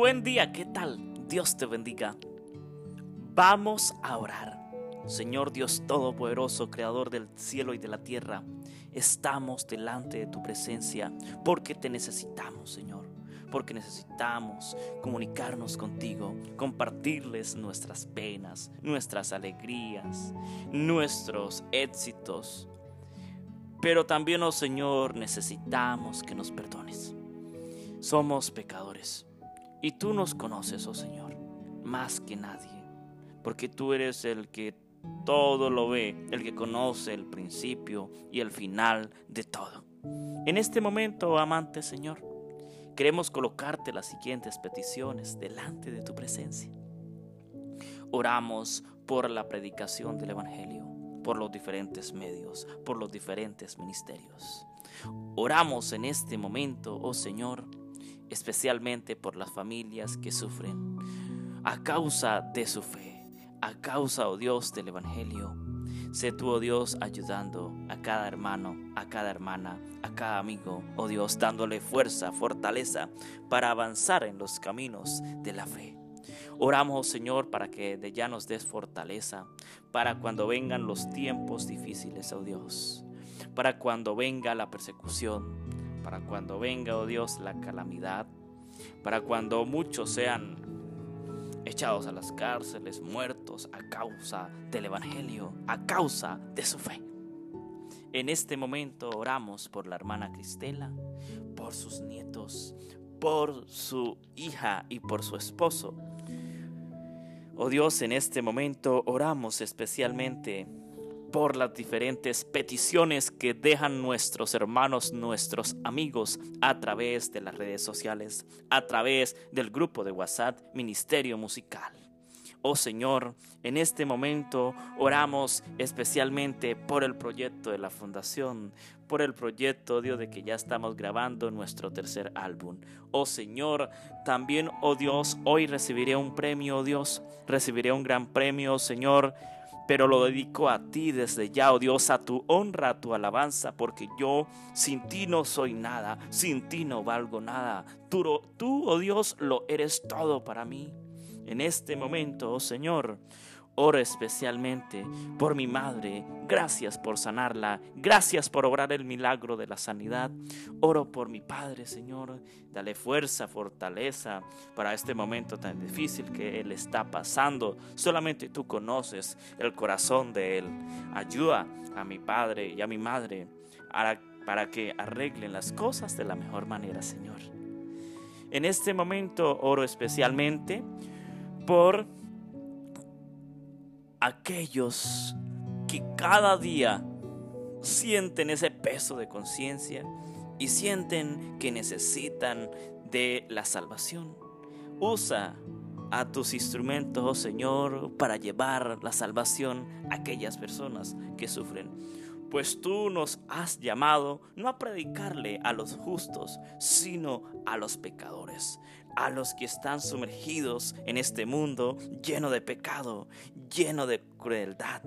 Buen día, ¿qué tal? Dios te bendiga. Vamos a orar. Señor Dios Todopoderoso, Creador del cielo y de la tierra, estamos delante de tu presencia porque te necesitamos, Señor. Porque necesitamos comunicarnos contigo, compartirles nuestras penas, nuestras alegrías, nuestros éxitos. Pero también, oh Señor, necesitamos que nos perdones. Somos pecadores y tú nos conoces, oh Señor, más que nadie, porque tú eres el que todo lo ve, el que conoce el principio y el final de todo. En este momento, amante Señor, queremos colocarte las siguientes peticiones delante de tu presencia. Oramos por la predicación del Evangelio, por los diferentes medios, por los diferentes ministerios. Oramos en este momento, oh Señor, especialmente por las familias que sufren a causa de su fe, a causa, oh Dios, del Evangelio. Sé tú, oh Dios, ayudando a cada hermano, a cada hermana, a cada amigo, oh Dios, dándole fuerza, fortaleza para avanzar en los caminos de la fe. Oramos, oh Señor, para que de ya nos des fortaleza para cuando vengan los tiempos difíciles, oh Dios, para cuando venga la persecución, para cuando venga, oh Dios, la calamidad, para cuando muchos sean echados a las cárceles, muertos a causa del Evangelio, a causa de su fe. En este momento oramos por la hermana Cristela, por sus nietos, por su hija y por su esposo. Oh Dios, en este momento oramos especialmente por las diferentes peticiones que dejan nuestros hermanos, nuestros amigos a través de las redes sociales, a través del grupo de WhatsApp Ministerio Musical. Oh Señor, en este momento oramos especialmente por el proyecto de la fundación, por el proyecto, Dios, de que ya estamos grabando nuestro tercer álbum. Oh Señor, también, oh Dios, hoy recibiré un premio, oh Dios, recibiré un gran premio, oh Señor pero lo dedico a ti desde ya, oh Dios, a tu honra, a tu alabanza, porque yo sin ti no soy nada, sin ti no valgo nada. Tú, tú oh Dios, lo eres todo para mí. En este momento, oh Señor, Oro especialmente por mi madre. Gracias por sanarla. Gracias por obrar el milagro de la sanidad. Oro por mi padre, Señor. Dale fuerza, fortaleza para este momento tan difícil que él está pasando. Solamente tú conoces el corazón de él. Ayuda a mi padre y a mi madre para que arreglen las cosas de la mejor manera, Señor. En este momento oro especialmente por aquellos que cada día sienten ese peso de conciencia y sienten que necesitan de la salvación. Usa a tus instrumentos, oh Señor, para llevar la salvación a aquellas personas que sufren. Pues tú nos has llamado no a predicarle a los justos, sino a los pecadores a los que están sumergidos en este mundo lleno de pecado, lleno de crueldad.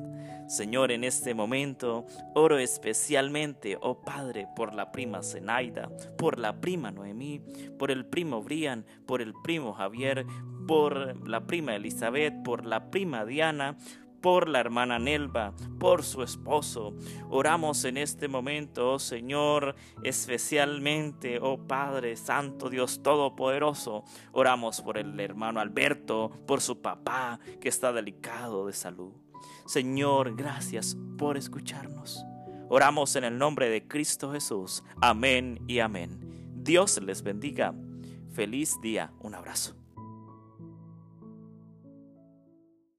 Señor, en este momento oro especialmente, oh Padre, por la prima Zenaida, por la prima Noemí, por el primo Brian, por el primo Javier, por la prima Elizabeth, por la prima Diana, por la hermana Nelva, por su esposo. Oramos en este momento, oh Señor, especialmente, oh Padre Santo, Dios Todopoderoso. Oramos por el hermano Alberto, por su papá que está delicado de salud. Señor, gracias por escucharnos. Oramos en el nombre de Cristo Jesús. Amén y amén. Dios les bendiga. Feliz día. Un abrazo.